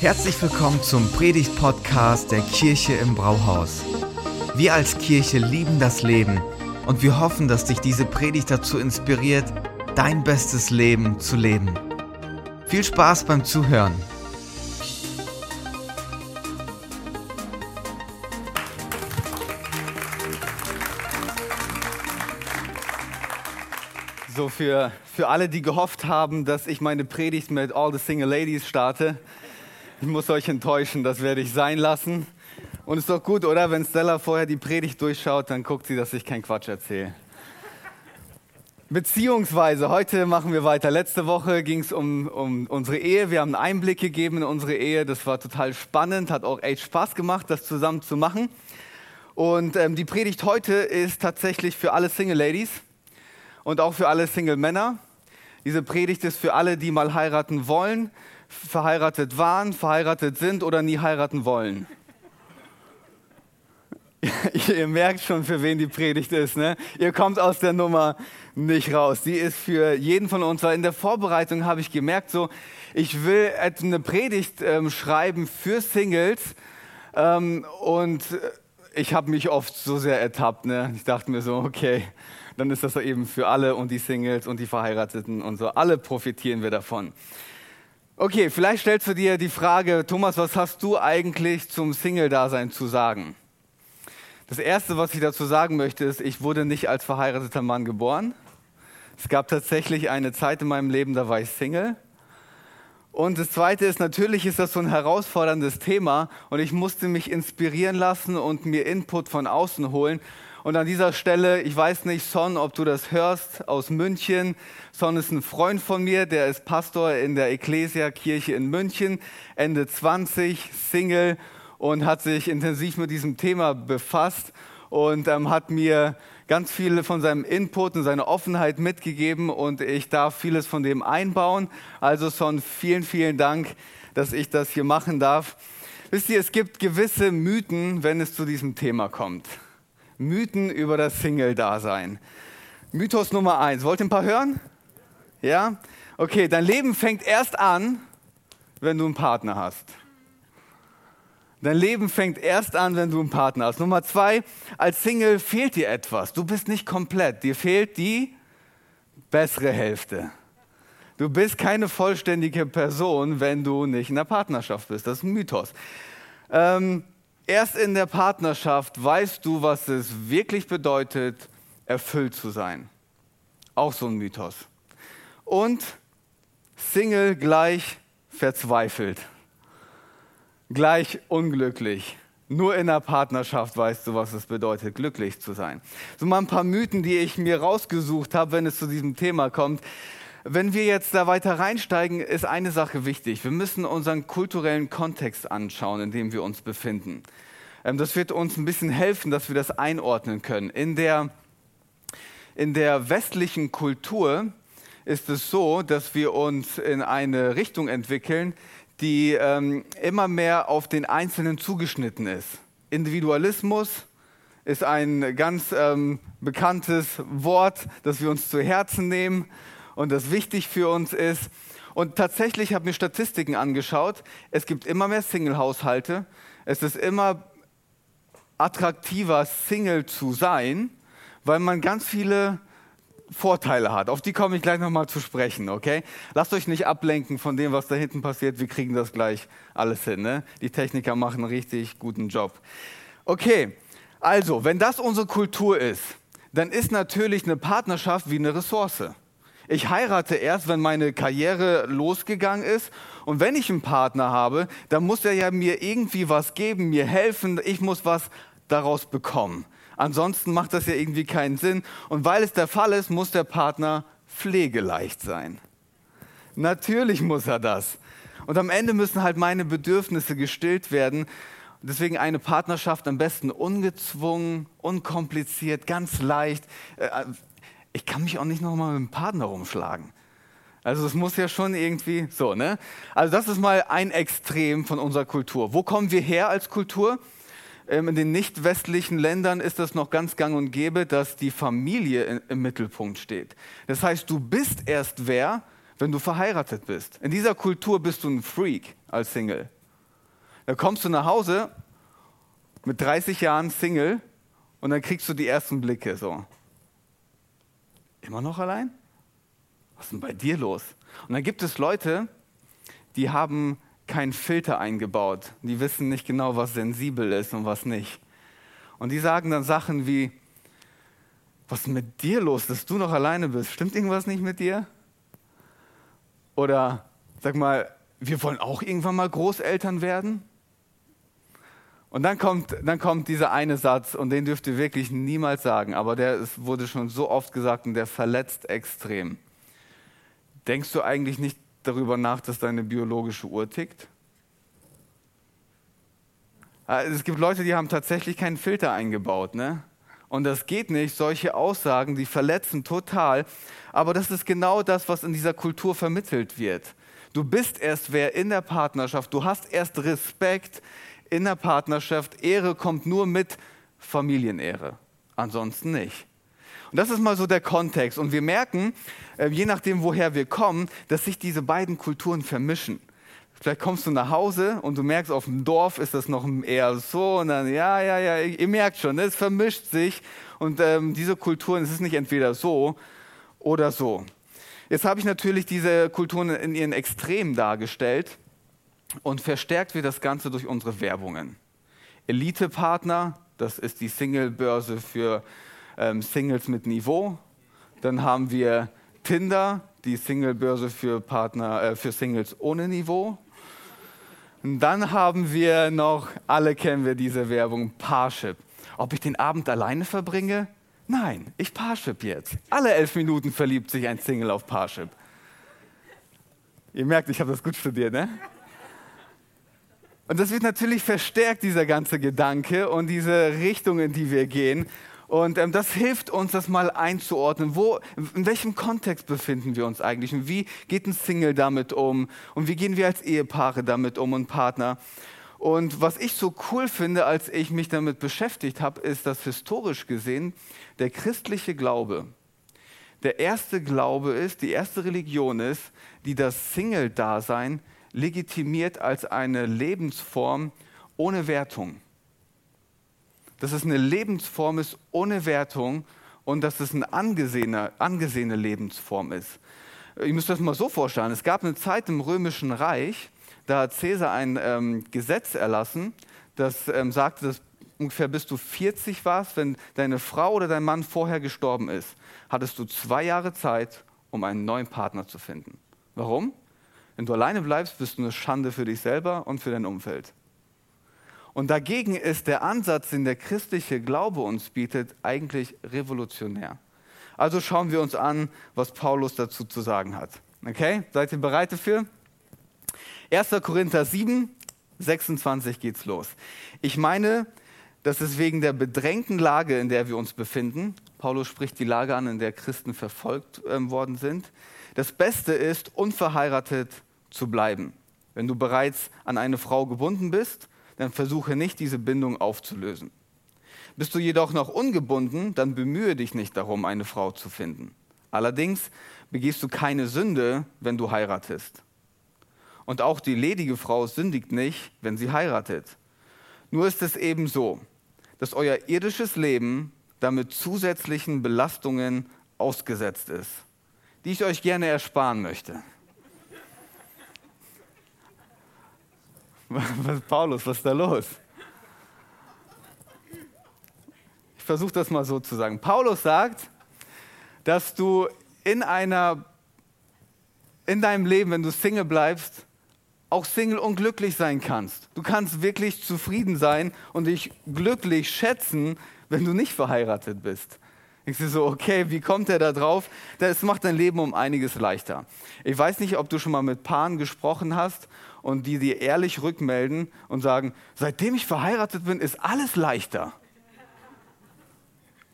Herzlich willkommen zum Predigt-Podcast der Kirche im Brauhaus. Wir als Kirche lieben das Leben und wir hoffen, dass dich diese Predigt dazu inspiriert, dein bestes Leben zu leben. Viel Spaß beim Zuhören. So, für, für alle, die gehofft haben, dass ich meine Predigt mit All the Single Ladies starte, ich muss euch enttäuschen, das werde ich sein lassen. Und ist doch gut, oder? Wenn Stella vorher die Predigt durchschaut, dann guckt sie, dass ich keinen Quatsch erzähle. Beziehungsweise, heute machen wir weiter. Letzte Woche ging es um, um unsere Ehe. Wir haben einen Einblick gegeben in unsere Ehe. Das war total spannend, hat auch echt Spaß gemacht, das zusammen zu machen. Und ähm, die Predigt heute ist tatsächlich für alle Single Ladies und auch für alle Single Männer. Diese Predigt ist für alle, die mal heiraten wollen, verheiratet waren, verheiratet sind oder nie heiraten wollen. Ihr merkt schon, für wen die Predigt ist. Ne? Ihr kommt aus der Nummer nicht raus. Die ist für jeden von uns. Weil in der Vorbereitung habe ich gemerkt, so, ich will eine Predigt ähm, schreiben für Singles. Ähm, und ich habe mich oft so sehr ertappt. Ne? Ich dachte mir so, okay, dann ist das eben für alle und die Singles und die Verheirateten und so. Alle profitieren wir davon. Okay, vielleicht stellst du dir die Frage, Thomas, was hast du eigentlich zum Single-Dasein zu sagen? Das Erste, was ich dazu sagen möchte, ist, ich wurde nicht als verheirateter Mann geboren. Es gab tatsächlich eine Zeit in meinem Leben, da war ich Single. Und das Zweite ist, natürlich ist das so ein herausforderndes Thema und ich musste mich inspirieren lassen und mir Input von außen holen. Und an dieser Stelle, ich weiß nicht, Son, ob du das hörst, aus München. Son ist ein Freund von mir, der ist Pastor in der Ecclesia-Kirche in München, Ende 20, Single und hat sich intensiv mit diesem Thema befasst und ähm, hat mir ganz viel von seinem Input und seiner Offenheit mitgegeben und ich darf vieles von dem einbauen. Also Son, vielen, vielen Dank, dass ich das hier machen darf. Wisst ihr, es gibt gewisse Mythen, wenn es zu diesem Thema kommt. Mythen über das Single-Dasein. Mythos Nummer eins. Wollt ihr ein paar hören? Ja? Okay, dein Leben fängt erst an, wenn du einen Partner hast. Dein Leben fängt erst an, wenn du einen Partner hast. Nummer zwei, als Single fehlt dir etwas. Du bist nicht komplett. Dir fehlt die bessere Hälfte. Du bist keine vollständige Person, wenn du nicht in der Partnerschaft bist. Das ist ein Mythos. Ähm, Erst in der Partnerschaft weißt du, was es wirklich bedeutet, erfüllt zu sein. Auch so ein Mythos. Und Single gleich verzweifelt, gleich unglücklich. Nur in der Partnerschaft weißt du, was es bedeutet, glücklich zu sein. So mal ein paar Mythen, die ich mir rausgesucht habe, wenn es zu diesem Thema kommt. Wenn wir jetzt da weiter reinsteigen, ist eine Sache wichtig. Wir müssen unseren kulturellen Kontext anschauen, in dem wir uns befinden. Ähm, das wird uns ein bisschen helfen, dass wir das einordnen können. In der, in der westlichen Kultur ist es so, dass wir uns in eine Richtung entwickeln, die ähm, immer mehr auf den Einzelnen zugeschnitten ist. Individualismus ist ein ganz ähm, bekanntes Wort, das wir uns zu Herzen nehmen und das wichtig für uns ist. Und tatsächlich habe ich mir Statistiken angeschaut. Es gibt immer mehr Single-Haushalte. Es ist immer attraktiver, Single zu sein, weil man ganz viele Vorteile hat. Auf die komme ich gleich nochmal zu sprechen, okay? Lasst euch nicht ablenken von dem, was da hinten passiert. Wir kriegen das gleich alles hin. Ne? Die Techniker machen einen richtig guten Job. Okay, also, wenn das unsere Kultur ist, dann ist natürlich eine Partnerschaft wie eine Ressource. Ich heirate erst, wenn meine Karriere losgegangen ist. Und wenn ich einen Partner habe, dann muss er ja mir irgendwie was geben, mir helfen. Ich muss was daraus bekommen. Ansonsten macht das ja irgendwie keinen Sinn. Und weil es der Fall ist, muss der Partner pflegeleicht sein. Natürlich muss er das. Und am Ende müssen halt meine Bedürfnisse gestillt werden. Deswegen eine Partnerschaft am besten ungezwungen, unkompliziert, ganz leicht. Ich kann mich auch nicht nochmal mit dem Partner rumschlagen. Also es muss ja schon irgendwie so, ne? Also das ist mal ein Extrem von unserer Kultur. Wo kommen wir her als Kultur? Ähm, in den nicht westlichen Ländern ist das noch ganz gang und gäbe, dass die Familie im Mittelpunkt steht. Das heißt, du bist erst wer, wenn du verheiratet bist. In dieser Kultur bist du ein Freak als Single. Da kommst du nach Hause mit 30 Jahren Single und dann kriegst du die ersten Blicke so. Immer noch allein? Was ist denn bei dir los? Und dann gibt es Leute, die haben keinen Filter eingebaut. Die wissen nicht genau, was sensibel ist und was nicht. Und die sagen dann Sachen wie, was ist mit dir los, dass du noch alleine bist? Stimmt irgendwas nicht mit dir? Oder sag mal, wir wollen auch irgendwann mal Großeltern werden? Und dann kommt, dann kommt dieser eine Satz, und den dürft ihr wirklich niemals sagen, aber der ist, wurde schon so oft gesagt und der verletzt extrem. Denkst du eigentlich nicht darüber nach, dass deine biologische Uhr tickt? Ah, es gibt Leute, die haben tatsächlich keinen Filter eingebaut, ne? Und das geht nicht. Solche Aussagen, die verletzen total. Aber das ist genau das, was in dieser Kultur vermittelt wird. Du bist erst wer in der Partnerschaft. Du hast erst Respekt in der Partnerschaft. Ehre kommt nur mit Familienehre. Ansonsten nicht. Und das ist mal so der Kontext. Und wir merken, äh, je nachdem, woher wir kommen, dass sich diese beiden Kulturen vermischen. Vielleicht kommst du nach Hause und du merkst, auf dem Dorf ist das noch eher so und dann, ja, ja, ja, ihr merkt schon, es vermischt sich und ähm, diese Kulturen, es ist nicht entweder so oder so. Jetzt habe ich natürlich diese Kulturen in ihren Extremen dargestellt und verstärkt wird das Ganze durch unsere Werbungen. Elite-Partner, das ist die Single-Börse für ähm, Singles mit Niveau. Dann haben wir Tinder, die Single-Börse für, äh, für Singles ohne Niveau. Und dann haben wir noch, alle kennen wir diese Werbung, Parship. Ob ich den Abend alleine verbringe? Nein, ich Parship jetzt. Alle elf Minuten verliebt sich ein Single auf Parship. Ihr merkt, ich habe das gut studiert, ne? Und das wird natürlich verstärkt, dieser ganze Gedanke und diese Richtung, in die wir gehen. Und ähm, das hilft uns, das mal einzuordnen. Wo, in welchem Kontext befinden wir uns eigentlich? Und wie geht ein Single damit um? Und wie gehen wir als Ehepaare damit um und Partner? Und was ich so cool finde, als ich mich damit beschäftigt habe, ist, dass historisch gesehen der christliche Glaube der erste Glaube ist, die erste Religion ist, die das Single-Dasein legitimiert als eine Lebensform ohne Wertung dass es eine Lebensform ist ohne Wertung und dass es eine angesehene, angesehene Lebensform ist. Müsst euch das mal so vorstellen. Es gab eine Zeit im Römischen Reich, da hat Cäsar ein ähm, Gesetz erlassen, das ähm, sagte, dass ungefähr bis du 40 warst, wenn deine Frau oder dein Mann vorher gestorben ist, hattest du zwei Jahre Zeit, um einen neuen Partner zu finden. Warum? Wenn du alleine bleibst, bist du eine Schande für dich selber und für dein Umfeld. Und dagegen ist der Ansatz, den der christliche Glaube uns bietet, eigentlich revolutionär. Also schauen wir uns an, was Paulus dazu zu sagen hat. Okay, seid ihr bereit dafür? 1. Korinther 7, 26 geht's los. Ich meine, dass es wegen der bedrängten Lage, in der wir uns befinden, Paulus spricht die Lage an, in der Christen verfolgt äh, worden sind, das Beste ist, unverheiratet zu bleiben. Wenn du bereits an eine Frau gebunden bist, dann versuche nicht, diese Bindung aufzulösen. Bist du jedoch noch ungebunden, dann bemühe dich nicht darum, eine Frau zu finden. Allerdings begehst du keine Sünde, wenn du heiratest. Und auch die ledige Frau sündigt nicht, wenn sie heiratet. Nur ist es eben so, dass euer irdisches Leben damit zusätzlichen Belastungen ausgesetzt ist, die ich euch gerne ersparen möchte. Was, Paulus, was ist da los? Ich versuche das mal so zu sagen. Paulus sagt, dass du in einer in deinem Leben, wenn du Single bleibst, auch Single und glücklich sein kannst. Du kannst wirklich zufrieden sein und dich glücklich schätzen, wenn du nicht verheiratet bist. Ich sehe so, okay, wie kommt er da drauf? Das macht dein Leben um einiges leichter. Ich weiß nicht, ob du schon mal mit Paaren gesprochen hast und die dir ehrlich rückmelden und sagen, seitdem ich verheiratet bin, ist alles leichter.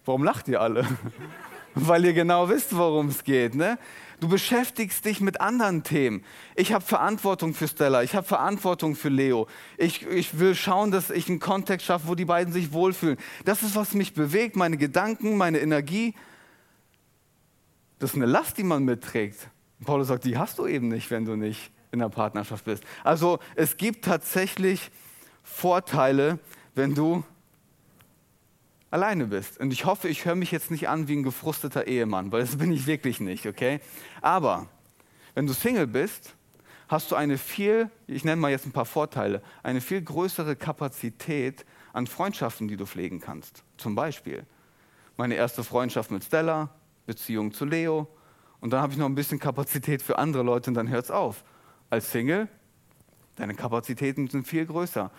Warum lacht ihr alle? Weil ihr genau wisst, worum es geht. Ne? Du beschäftigst dich mit anderen Themen. Ich habe Verantwortung für Stella, ich habe Verantwortung für Leo. Ich, ich will schauen, dass ich einen Kontext schaffe, wo die beiden sich wohlfühlen. Das ist, was mich bewegt, meine Gedanken, meine Energie. Das ist eine Last, die man mitträgt. Paulus sagt, die hast du eben nicht, wenn du nicht in der Partnerschaft bist. Also es gibt tatsächlich Vorteile, wenn du alleine bist. Und ich hoffe, ich höre mich jetzt nicht an wie ein gefrusteter Ehemann, weil das bin ich wirklich nicht, okay? Aber wenn du Single bist, hast du eine viel, ich nenne mal jetzt ein paar Vorteile, eine viel größere Kapazität an Freundschaften, die du pflegen kannst. Zum Beispiel meine erste Freundschaft mit Stella, Beziehung zu Leo und dann habe ich noch ein bisschen Kapazität für andere Leute und dann hört es auf. Als Single, deine Kapazitäten sind viel größer.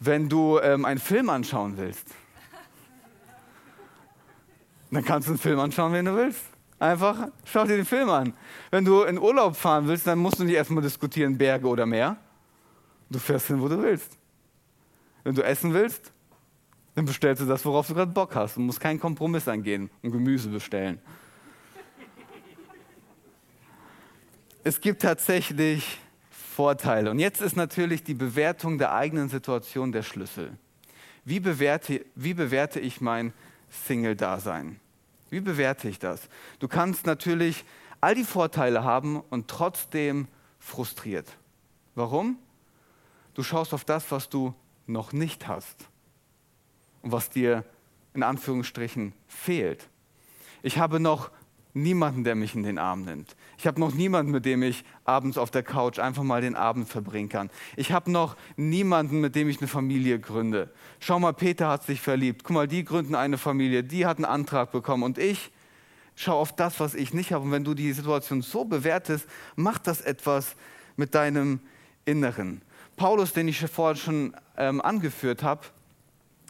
Wenn du ähm, einen Film anschauen willst, dann kannst du einen Film anschauen, wenn du willst. Einfach schau dir den Film an. Wenn du in Urlaub fahren willst, dann musst du nicht erstmal diskutieren, Berge oder Meer. Du fährst hin, wo du willst. Wenn du essen willst, dann bestellst du das, worauf du gerade Bock hast. Du musst keinen Kompromiss eingehen und Gemüse bestellen. Es gibt tatsächlich Vorteile. Und jetzt ist natürlich die Bewertung der eigenen Situation der Schlüssel. Wie bewerte, wie bewerte ich mein Single-Dasein? Wie bewerte ich das? Du kannst natürlich all die Vorteile haben und trotzdem frustriert. Warum? Du schaust auf das, was du noch nicht hast und was dir in Anführungsstrichen fehlt. Ich habe noch niemanden, der mich in den Arm nimmt. Ich habe noch niemanden, mit dem ich abends auf der Couch einfach mal den Abend verbringen kann. Ich habe noch niemanden, mit dem ich eine Familie gründe. Schau mal, Peter hat sich verliebt. Guck mal, die gründen eine Familie, die hat einen Antrag bekommen und ich schau auf das, was ich nicht habe. Und wenn du die Situation so bewertest, macht das etwas mit deinem Inneren. Paulus, den ich vorhin schon ähm, angeführt habe,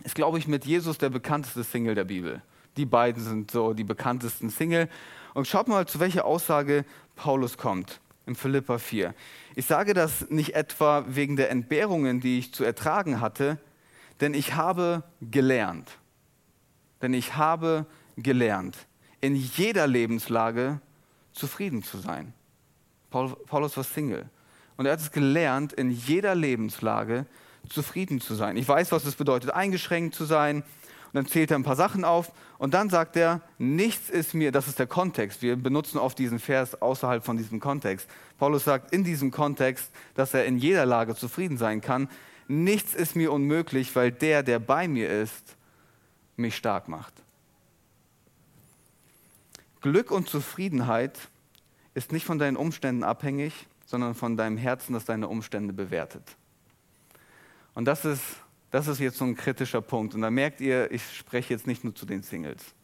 ist, glaube ich, mit Jesus der bekannteste Single der Bibel. Die beiden sind so die bekanntesten Single. Und schaut mal, zu welcher Aussage Paulus kommt in Philippa 4. Ich sage das nicht etwa wegen der Entbehrungen, die ich zu ertragen hatte, denn ich habe gelernt. Denn ich habe gelernt, in jeder Lebenslage zufrieden zu sein. Paulus war Single. Und er hat es gelernt, in jeder Lebenslage zufrieden zu sein. Ich weiß, was es bedeutet, eingeschränkt zu sein, und dann zählt er ein paar Sachen auf und dann sagt er, nichts ist mir, das ist der Kontext, wir benutzen oft diesen Vers außerhalb von diesem Kontext. Paulus sagt in diesem Kontext, dass er in jeder Lage zufrieden sein kann, nichts ist mir unmöglich, weil der, der bei mir ist, mich stark macht. Glück und Zufriedenheit ist nicht von deinen Umständen abhängig, sondern von deinem Herzen, das deine Umstände bewertet. Und das ist das ist jetzt so ein kritischer Punkt. Und da merkt ihr, ich spreche jetzt nicht nur zu den Singles.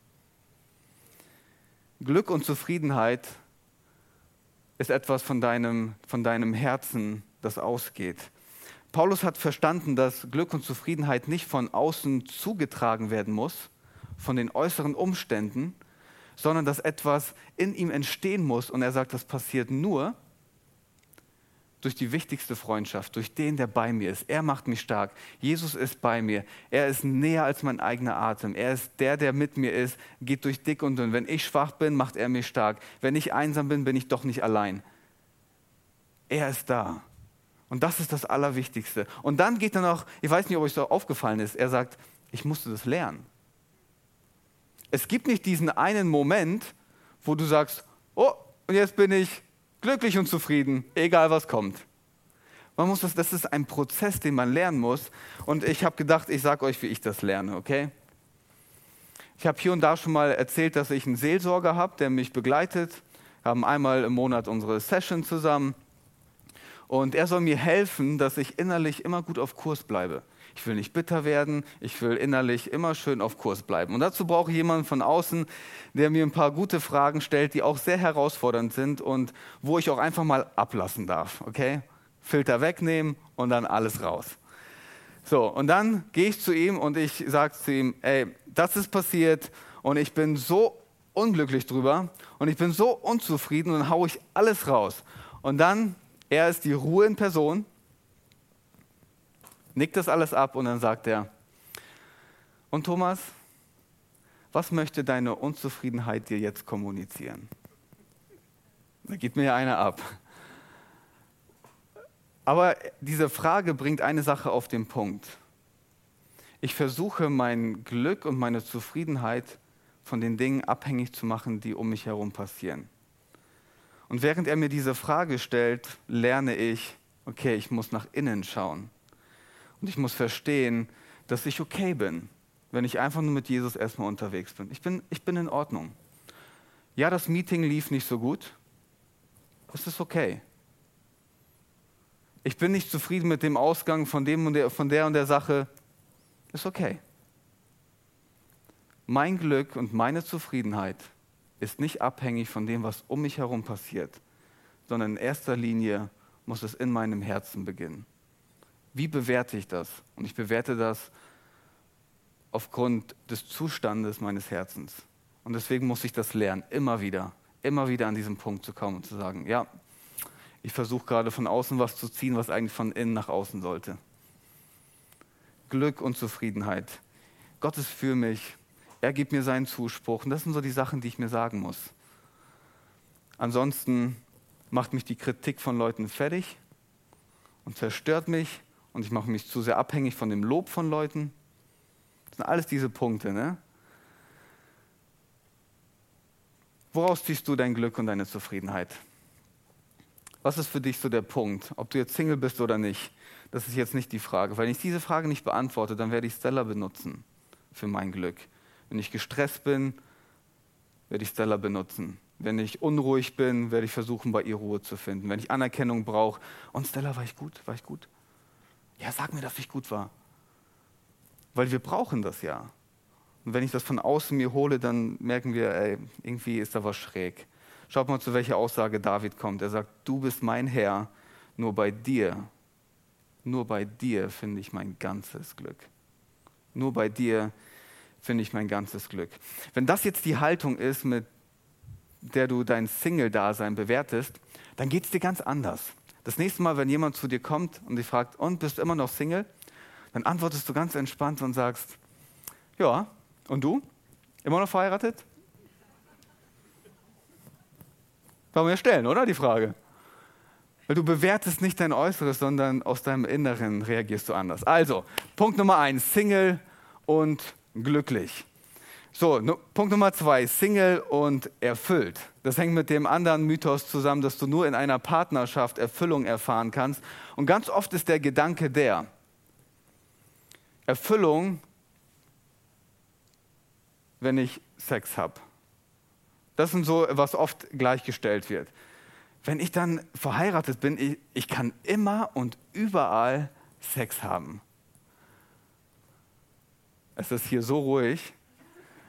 Glück und Zufriedenheit ist etwas von deinem, von deinem Herzen, das ausgeht. Paulus hat verstanden, dass Glück und Zufriedenheit nicht von außen zugetragen werden muss, von den äußeren Umständen, sondern dass etwas in ihm entstehen muss. Und er sagt, das passiert nur, durch die wichtigste Freundschaft, durch den, der bei mir ist. Er macht mich stark. Jesus ist bei mir. Er ist näher als mein eigener Atem. Er ist der, der mit mir ist, geht durch dick und dünn. Wenn ich schwach bin, macht er mich stark. Wenn ich einsam bin, bin ich doch nicht allein. Er ist da. Und das ist das Allerwichtigste. Und dann geht er noch, ich weiß nicht, ob euch so aufgefallen ist, er sagt, ich musste das lernen. Es gibt nicht diesen einen Moment, wo du sagst, oh, und jetzt bin ich glücklich und zufrieden, egal was kommt. Man muss das, das ist ein Prozess, den man lernen muss. Und ich habe gedacht, ich sage euch, wie ich das lerne, okay? Ich habe hier und da schon mal erzählt, dass ich einen Seelsorger habe, der mich begleitet. Wir haben einmal im Monat unsere Session zusammen. Und er soll mir helfen, dass ich innerlich immer gut auf Kurs bleibe. Ich will nicht bitter werden, ich will innerlich immer schön auf Kurs bleiben. Und dazu brauche ich jemanden von außen, der mir ein paar gute Fragen stellt, die auch sehr herausfordernd sind und wo ich auch einfach mal ablassen darf. Okay? Filter wegnehmen und dann alles raus. So, und dann gehe ich zu ihm und ich sage zu ihm, ey, das ist passiert und ich bin so unglücklich drüber und ich bin so unzufrieden und haue ich alles raus. Und dann, er ist die Ruhe in Person, nickt das alles ab und dann sagt er, und Thomas, was möchte deine Unzufriedenheit dir jetzt kommunizieren? Da geht mir ja einer ab. Aber diese Frage bringt eine Sache auf den Punkt. Ich versuche mein Glück und meine Zufriedenheit von den Dingen abhängig zu machen, die um mich herum passieren. Und während er mir diese Frage stellt, lerne ich, okay, ich muss nach innen schauen. Und ich muss verstehen, dass ich okay bin, wenn ich einfach nur mit Jesus erstmal unterwegs bin. Ich bin, ich bin in Ordnung. Ja, das Meeting lief nicht so gut. Es ist okay. Ich bin nicht zufrieden mit dem Ausgang von, dem und der, von der und der Sache. Ist okay. Mein Glück und meine Zufriedenheit ist nicht abhängig von dem, was um mich herum passiert, sondern in erster Linie muss es in meinem Herzen beginnen. Wie bewerte ich das? Und ich bewerte das aufgrund des Zustandes meines Herzens. Und deswegen muss ich das lernen, immer wieder, immer wieder an diesen Punkt zu kommen und zu sagen, ja, ich versuche gerade von außen was zu ziehen, was eigentlich von innen nach außen sollte. Glück und Zufriedenheit. Gott ist für mich. Er gibt mir seinen Zuspruch. Und das sind so die Sachen, die ich mir sagen muss. Ansonsten macht mich die Kritik von Leuten fertig und zerstört mich und ich mache mich zu sehr abhängig von dem Lob von Leuten. Das sind alles diese Punkte. Ne? Woraus ziehst du dein Glück und deine Zufriedenheit? Was ist für dich so der Punkt? Ob du jetzt Single bist oder nicht, das ist jetzt nicht die Frage. Wenn ich diese Frage nicht beantworte, dann werde ich Stella benutzen für mein Glück. Wenn ich gestresst bin, werde ich Stella benutzen. Wenn ich unruhig bin, werde ich versuchen, bei ihr Ruhe zu finden. Wenn ich Anerkennung brauche, und Stella, war ich gut? War ich gut? Ja, sag mir, dass ich gut war. Weil wir brauchen das ja. Und wenn ich das von außen mir hole, dann merken wir, ey, irgendwie ist da was schräg. Schaut mal, zu welcher Aussage David kommt. Er sagt, du bist mein Herr, nur bei dir, nur bei dir finde ich mein ganzes Glück. Nur bei dir finde ich mein ganzes Glück. Wenn das jetzt die Haltung ist, mit der du dein Single-Dasein bewertest, dann geht es dir ganz anders. Das nächste Mal, wenn jemand zu dir kommt und dich fragt, und bist du immer noch Single? Dann antwortest du ganz entspannt und sagst, ja, und du? Immer noch verheiratet? Warum wir stellen, oder? Die Frage. Weil du bewertest nicht dein Äußeres, sondern aus deinem Inneren reagierst du anders. Also, Punkt Nummer eins, Single und glücklich. So, Punkt Nummer zwei, Single und erfüllt. Das hängt mit dem anderen Mythos zusammen, dass du nur in einer Partnerschaft Erfüllung erfahren kannst. Und ganz oft ist der Gedanke der, Erfüllung, wenn ich Sex habe. Das ist so, was oft gleichgestellt wird. Wenn ich dann verheiratet bin, ich, ich kann immer und überall Sex haben. Es ist hier so ruhig,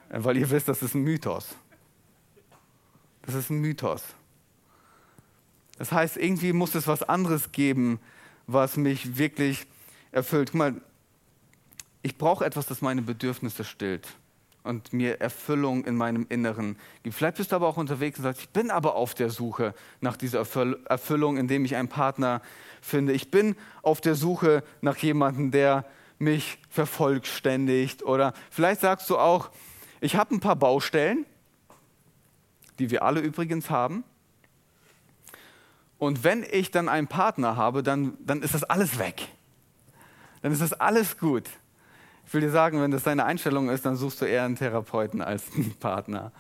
weil ihr wisst, das ist ein Mythos. Das ist ein Mythos. Das heißt, irgendwie muss es was anderes geben, was mich wirklich erfüllt. Guck mal, ich brauche etwas, das meine Bedürfnisse stillt und mir Erfüllung in meinem Inneren gibt. Vielleicht bist du aber auch unterwegs und sagst, ich bin aber auf der Suche nach dieser Erfüllung, indem ich einen Partner finde. Ich bin auf der Suche nach jemandem, der mich vervollständigt. Oder vielleicht sagst du auch, ich habe ein paar Baustellen, die wir alle übrigens haben. Und wenn ich dann einen Partner habe, dann, dann ist das alles weg. Dann ist das alles gut. Ich will dir sagen, wenn das deine Einstellung ist, dann suchst du eher einen Therapeuten als einen Partner.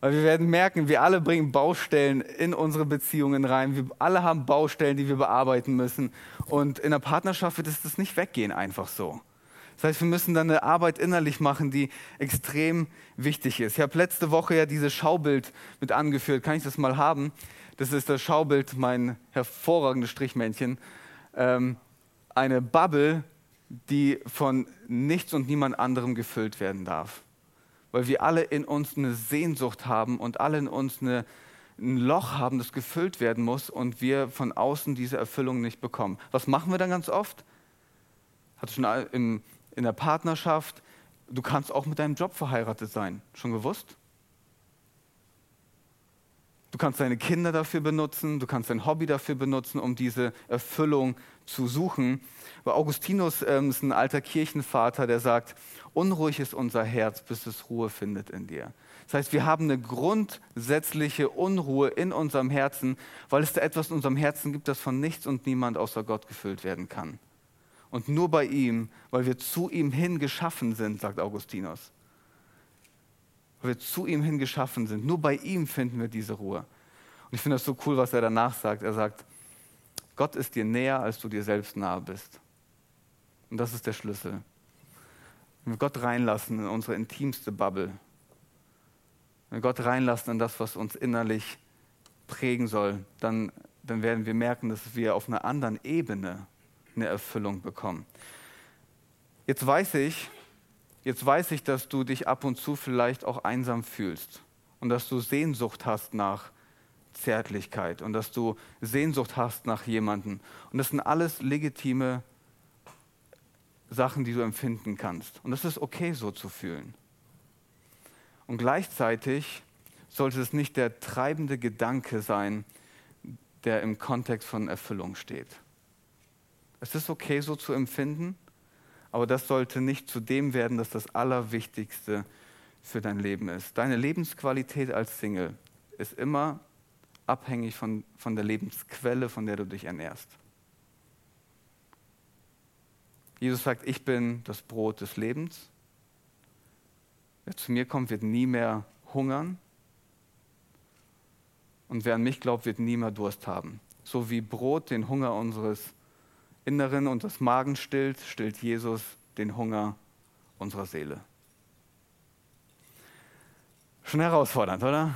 Weil wir werden merken, wir alle bringen Baustellen in unsere Beziehungen rein. Wir alle haben Baustellen, die wir bearbeiten müssen. Und in der Partnerschaft wird es das nicht weggehen, einfach so. Das heißt, wir müssen dann eine Arbeit innerlich machen, die extrem wichtig ist. Ich habe letzte Woche ja dieses Schaubild mit angeführt. Kann ich das mal haben? Das ist das Schaubild, mein hervorragendes Strichmännchen. Ähm, eine Bubble, die von nichts und niemand anderem gefüllt werden darf. Weil wir alle in uns eine Sehnsucht haben und alle in uns eine, ein Loch haben, das gefüllt werden muss und wir von außen diese Erfüllung nicht bekommen. Was machen wir dann ganz oft? Hat schon im in der Partnerschaft. Du kannst auch mit deinem Job verheiratet sein. Schon gewusst? Du kannst deine Kinder dafür benutzen, du kannst dein Hobby dafür benutzen, um diese Erfüllung zu suchen. Aber Augustinus ähm, ist ein alter Kirchenvater, der sagt, unruhig ist unser Herz, bis es Ruhe findet in dir. Das heißt, wir haben eine grundsätzliche Unruhe in unserem Herzen, weil es da etwas in unserem Herzen gibt, das von nichts und niemand außer Gott gefüllt werden kann und nur bei ihm, weil wir zu ihm hin geschaffen sind, sagt Augustinus. Weil wir zu ihm hin geschaffen sind. Nur bei ihm finden wir diese Ruhe. Und ich finde das so cool, was er danach sagt. Er sagt, Gott ist dir näher, als du dir selbst nahe bist. Und das ist der Schlüssel. Wenn wir Gott reinlassen in unsere intimste Bubble, wenn wir Gott reinlassen in das, was uns innerlich prägen soll, dann, dann werden wir merken, dass wir auf einer anderen Ebene eine Erfüllung bekommen. Jetzt weiß ich, jetzt weiß ich, dass du dich ab und zu vielleicht auch einsam fühlst und dass du Sehnsucht hast nach Zärtlichkeit und dass du Sehnsucht hast nach jemandem. Und das sind alles legitime Sachen, die du empfinden kannst. Und das ist okay, so zu fühlen. Und gleichzeitig sollte es nicht der treibende Gedanke sein, der im Kontext von Erfüllung steht. Es ist okay, so zu empfinden, aber das sollte nicht zu dem werden, dass das Allerwichtigste für dein Leben ist. Deine Lebensqualität als Single ist immer abhängig von, von der Lebensquelle, von der du dich ernährst. Jesus sagt, ich bin das Brot des Lebens. Wer zu mir kommt, wird nie mehr hungern. Und wer an mich glaubt, wird nie mehr Durst haben. So wie Brot den Hunger unseres Inneren und des Magens stillt, stillt Jesus den Hunger unserer Seele. Schon herausfordernd, oder?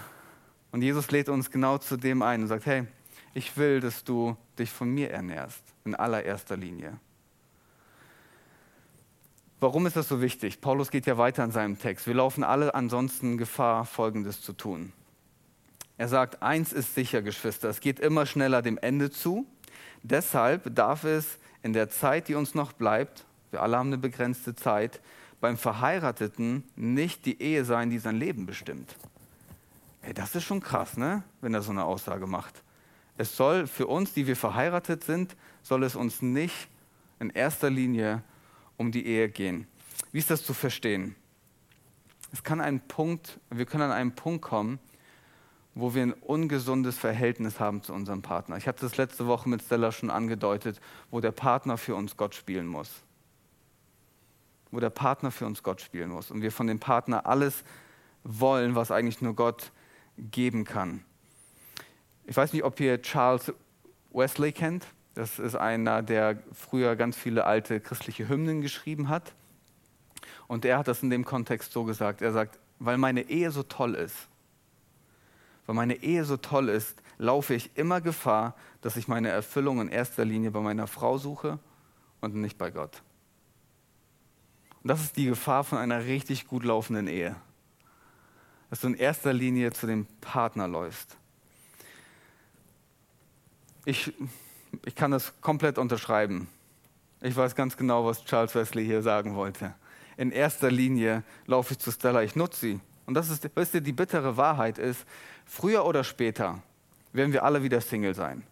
Und Jesus lädt uns genau zu dem ein und sagt, hey, ich will, dass du dich von mir ernährst, in allererster Linie. Warum ist das so wichtig? Paulus geht ja weiter in seinem Text. Wir laufen alle ansonsten Gefahr, Folgendes zu tun. Er sagt, eins ist sicher, Geschwister, es geht immer schneller dem Ende zu. Deshalb darf es in der Zeit, die uns noch bleibt, wir alle haben eine begrenzte Zeit, beim Verheirateten nicht die Ehe sein, die sein Leben bestimmt. Hey, das ist schon krass, ne? wenn er so eine Aussage macht. Es soll für uns, die wir verheiratet sind, soll es uns nicht in erster Linie um die Ehe gehen. Wie ist das zu verstehen? Es kann ein Punkt, wir können an einen Punkt kommen, wo wir ein ungesundes Verhältnis haben zu unserem Partner. Ich hatte das letzte Woche mit Stella schon angedeutet, wo der Partner für uns Gott spielen muss. Wo der Partner für uns Gott spielen muss und wir von dem Partner alles wollen, was eigentlich nur Gott geben kann. Ich weiß nicht, ob ihr Charles Wesley kennt. Das ist einer, der früher ganz viele alte christliche Hymnen geschrieben hat. Und er hat das in dem Kontext so gesagt. Er sagt, weil meine Ehe so toll ist, weil meine Ehe so toll ist, laufe ich immer Gefahr, dass ich meine Erfüllung in erster Linie bei meiner Frau suche und nicht bei Gott. Und das ist die Gefahr von einer richtig gut laufenden Ehe dass du in erster Linie zu dem Partner läufst. Ich, ich kann das komplett unterschreiben. Ich weiß ganz genau, was Charles Wesley hier sagen wollte. In erster Linie laufe ich zu Stella, ich nutze sie. Und das ist, weißt du, die bittere Wahrheit ist, früher oder später werden wir alle wieder Single sein.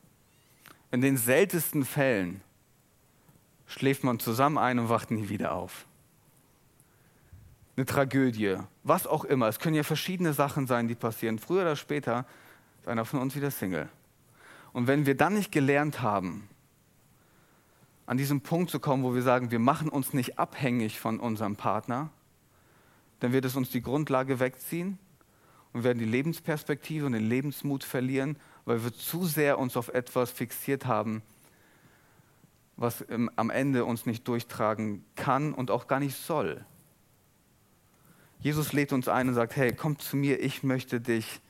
In den seltensten Fällen schläft man zusammen ein und wacht nie wieder auf eine Tragödie, was auch immer. Es können ja verschiedene Sachen sein, die passieren. Früher oder später ist einer von uns wieder Single. Und wenn wir dann nicht gelernt haben, an diesem Punkt zu kommen, wo wir sagen, wir machen uns nicht abhängig von unserem Partner, dann wird es uns die Grundlage wegziehen und werden die Lebensperspektive und den Lebensmut verlieren, weil wir zu sehr uns auf etwas fixiert haben, was am Ende uns nicht durchtragen kann und auch gar nicht soll. Jesus lädt uns ein und sagt, hey, komm zu mir, ich möchte dich,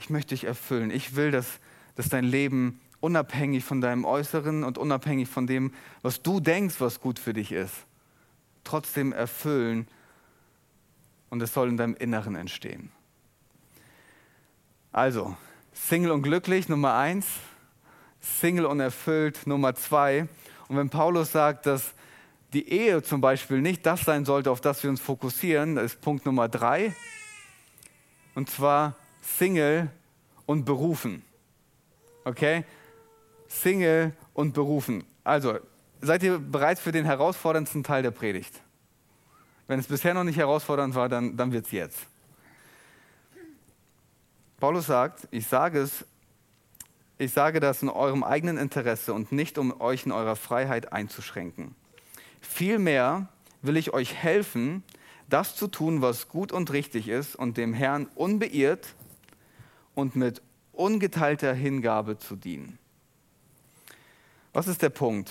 ich möchte dich erfüllen. Ich will, dass, dass dein Leben unabhängig von deinem Äußeren und unabhängig von dem, was du denkst, was gut für dich ist, trotzdem erfüllen und es soll in deinem Inneren entstehen. Also, Single und glücklich, Nummer eins. Single und erfüllt, Nummer zwei. Und wenn Paulus sagt, dass die Ehe zum Beispiel nicht das sein sollte, auf das wir uns fokussieren, das ist Punkt Nummer drei. Und zwar Single und berufen. Okay? Single und berufen. Also, seid ihr bereit für den herausforderndsten Teil der Predigt? Wenn es bisher noch nicht herausfordernd war, dann, dann wird es jetzt. Paulus sagt, ich sage es, ich sage das in eurem eigenen Interesse und nicht um euch in eurer Freiheit einzuschränken. Vielmehr will ich euch helfen, das zu tun, was gut und richtig ist und dem Herrn unbeirrt und mit ungeteilter Hingabe zu dienen. Was ist der Punkt?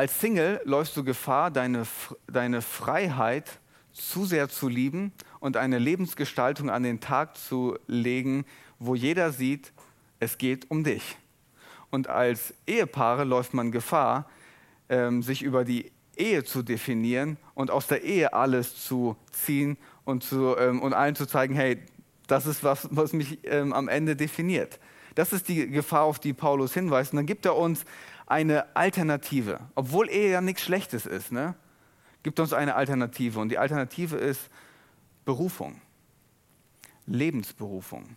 Als Single läufst du Gefahr, deine, deine Freiheit zu sehr zu lieben und eine Lebensgestaltung an den Tag zu legen, wo jeder sieht, es geht um dich. Und als Ehepaare läuft man Gefahr, ähm, sich über die Ehe zu definieren und aus der Ehe alles zu ziehen und, zu, ähm, und allen zu zeigen, hey, das ist was, was mich ähm, am Ende definiert. Das ist die Gefahr, auf die Paulus hinweist. Und dann gibt er uns eine Alternative. Obwohl Ehe ja nichts Schlechtes ist, ne? gibt uns eine Alternative. Und die Alternative ist Berufung, Lebensberufung.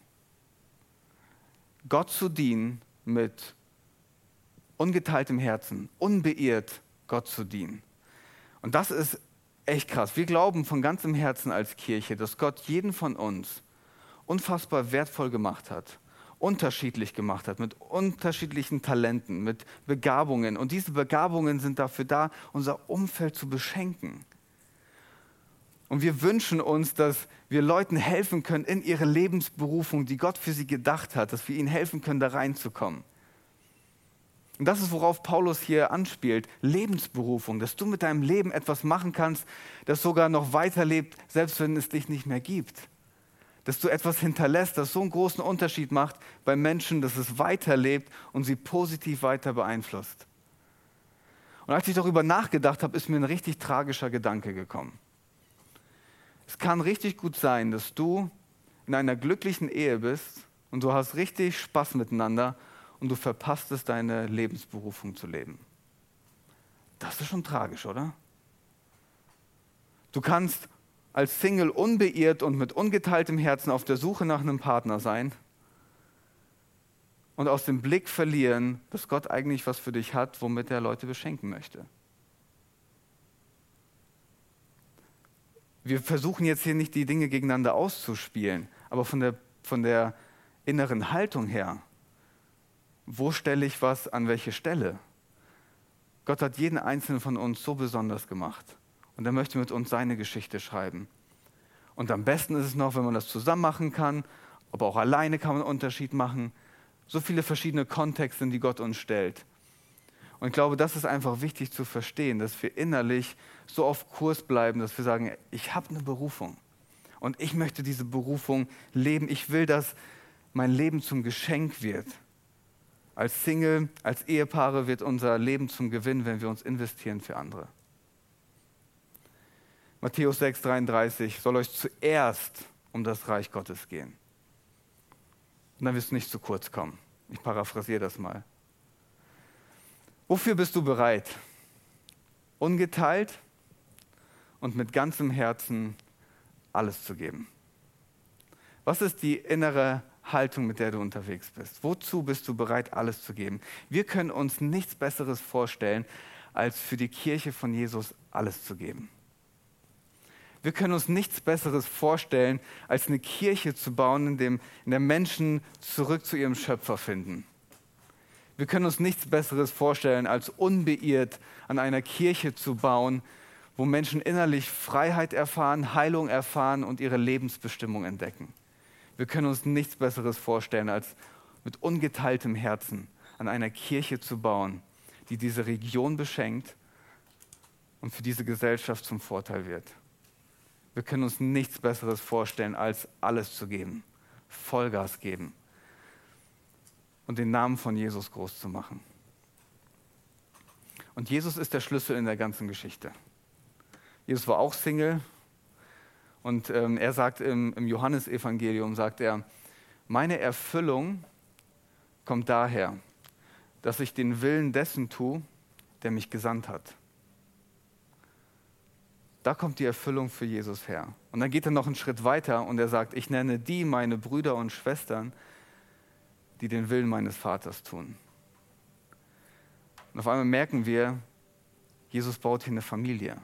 Gott zu dienen mit ungeteiltem Herzen, unbeirrt Gott zu dienen. Und das ist echt krass. Wir glauben von ganzem Herzen als Kirche, dass Gott jeden von uns unfassbar wertvoll gemacht hat unterschiedlich gemacht hat, mit unterschiedlichen Talenten, mit Begabungen. Und diese Begabungen sind dafür da, unser Umfeld zu beschenken. Und wir wünschen uns, dass wir Leuten helfen können in ihre Lebensberufung, die Gott für sie gedacht hat, dass wir ihnen helfen können, da reinzukommen. Und das ist, worauf Paulus hier anspielt, Lebensberufung, dass du mit deinem Leben etwas machen kannst, das sogar noch weiterlebt, selbst wenn es dich nicht mehr gibt dass du etwas hinterlässt, das so einen großen Unterschied macht bei Menschen, dass es weiterlebt und sie positiv weiter beeinflusst. Und als ich darüber nachgedacht habe, ist mir ein richtig tragischer Gedanke gekommen. Es kann richtig gut sein, dass du in einer glücklichen Ehe bist und du hast richtig Spaß miteinander und du verpasst es, deine Lebensberufung zu leben. Das ist schon tragisch, oder? Du kannst als Single unbeirrt und mit ungeteiltem Herzen auf der Suche nach einem Partner sein und aus dem Blick verlieren, dass Gott eigentlich was für dich hat, womit er Leute beschenken möchte. Wir versuchen jetzt hier nicht die Dinge gegeneinander auszuspielen, aber von der, von der inneren Haltung her, wo stelle ich was an welche Stelle? Gott hat jeden einzelnen von uns so besonders gemacht. Und er möchte mit uns seine Geschichte schreiben. Und am besten ist es noch, wenn man das zusammen machen kann, aber auch alleine kann man einen Unterschied machen. So viele verschiedene Kontexte, die Gott uns stellt. Und ich glaube, das ist einfach wichtig zu verstehen, dass wir innerlich so auf Kurs bleiben, dass wir sagen, ich habe eine Berufung. Und ich möchte diese Berufung leben. Ich will, dass mein Leben zum Geschenk wird. Als Single, als Ehepaare wird unser Leben zum Gewinn, wenn wir uns investieren für andere. Matthäus 6,33 soll euch zuerst um das Reich Gottes gehen. Und dann wirst du nicht zu kurz kommen. Ich paraphrasiere das mal. Wofür bist du bereit? Ungeteilt und mit ganzem Herzen alles zu geben. Was ist die innere Haltung, mit der du unterwegs bist? Wozu bist du bereit, alles zu geben? Wir können uns nichts Besseres vorstellen, als für die Kirche von Jesus alles zu geben. Wir können uns nichts Besseres vorstellen, als eine Kirche zu bauen, in, dem, in der Menschen zurück zu ihrem Schöpfer finden. Wir können uns nichts Besseres vorstellen, als unbeirrt an einer Kirche zu bauen, wo Menschen innerlich Freiheit erfahren, Heilung erfahren und ihre Lebensbestimmung entdecken. Wir können uns nichts Besseres vorstellen, als mit ungeteiltem Herzen an einer Kirche zu bauen, die diese Region beschenkt und für diese Gesellschaft zum Vorteil wird. Wir können uns nichts Besseres vorstellen, als alles zu geben, Vollgas geben und den Namen von Jesus groß zu machen. Und Jesus ist der Schlüssel in der ganzen Geschichte. Jesus war auch Single und ähm, er sagt im, im Johannesevangelium, sagt er, meine Erfüllung kommt daher, dass ich den Willen dessen tue, der mich gesandt hat. Da kommt die Erfüllung für Jesus her. Und dann geht er noch einen Schritt weiter und er sagt, ich nenne die meine Brüder und Schwestern, die den Willen meines Vaters tun. Und auf einmal merken wir, Jesus baut hier eine Familie.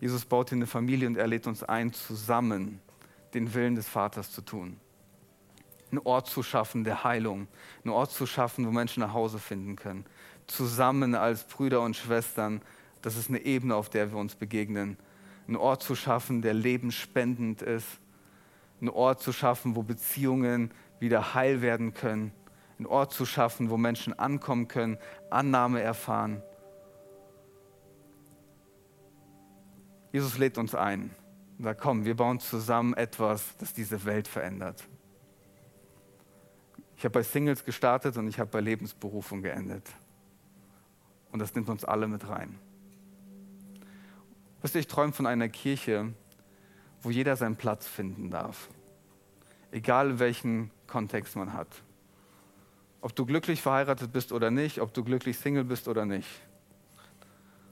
Jesus baut hier eine Familie und er lädt uns ein, zusammen den Willen des Vaters zu tun. Einen Ort zu schaffen der Heilung, einen Ort zu schaffen, wo Menschen nach Hause finden können. Zusammen als Brüder und Schwestern das ist eine Ebene, auf der wir uns begegnen. Einen Ort zu schaffen, der lebensspendend ist. Einen Ort zu schaffen, wo Beziehungen wieder heil werden können. einen Ort zu schaffen, wo Menschen ankommen können, Annahme erfahren. Jesus lädt uns ein und sagt, komm, wir bauen zusammen etwas, das diese Welt verändert. Ich habe bei Singles gestartet und ich habe bei Lebensberufung geendet. Und das nimmt uns alle mit rein. Wisst ihr, ich träume von einer Kirche, wo jeder seinen Platz finden darf. Egal welchen Kontext man hat. Ob du glücklich verheiratet bist oder nicht, ob du glücklich Single bist oder nicht.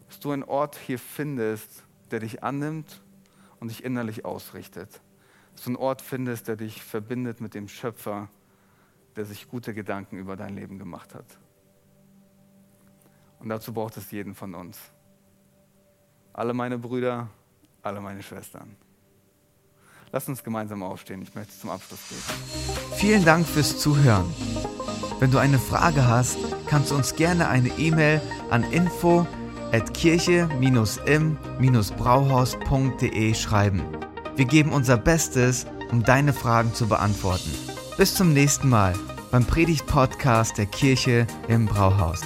Dass du einen Ort hier findest, der dich annimmt und dich innerlich ausrichtet. Dass du einen Ort findest, der dich verbindet mit dem Schöpfer, der sich gute Gedanken über dein Leben gemacht hat. Und dazu braucht es jeden von uns. Alle meine Brüder, alle meine Schwestern. Lass uns gemeinsam aufstehen. Ich möchte zum Abschluss beten. Vielen Dank fürs Zuhören. Wenn du eine Frage hast, kannst du uns gerne eine E-Mail an info at kirche-im-brauhaus.de schreiben. Wir geben unser Bestes, um deine Fragen zu beantworten. Bis zum nächsten Mal beim Predigt-Podcast der Kirche im Brauhaus.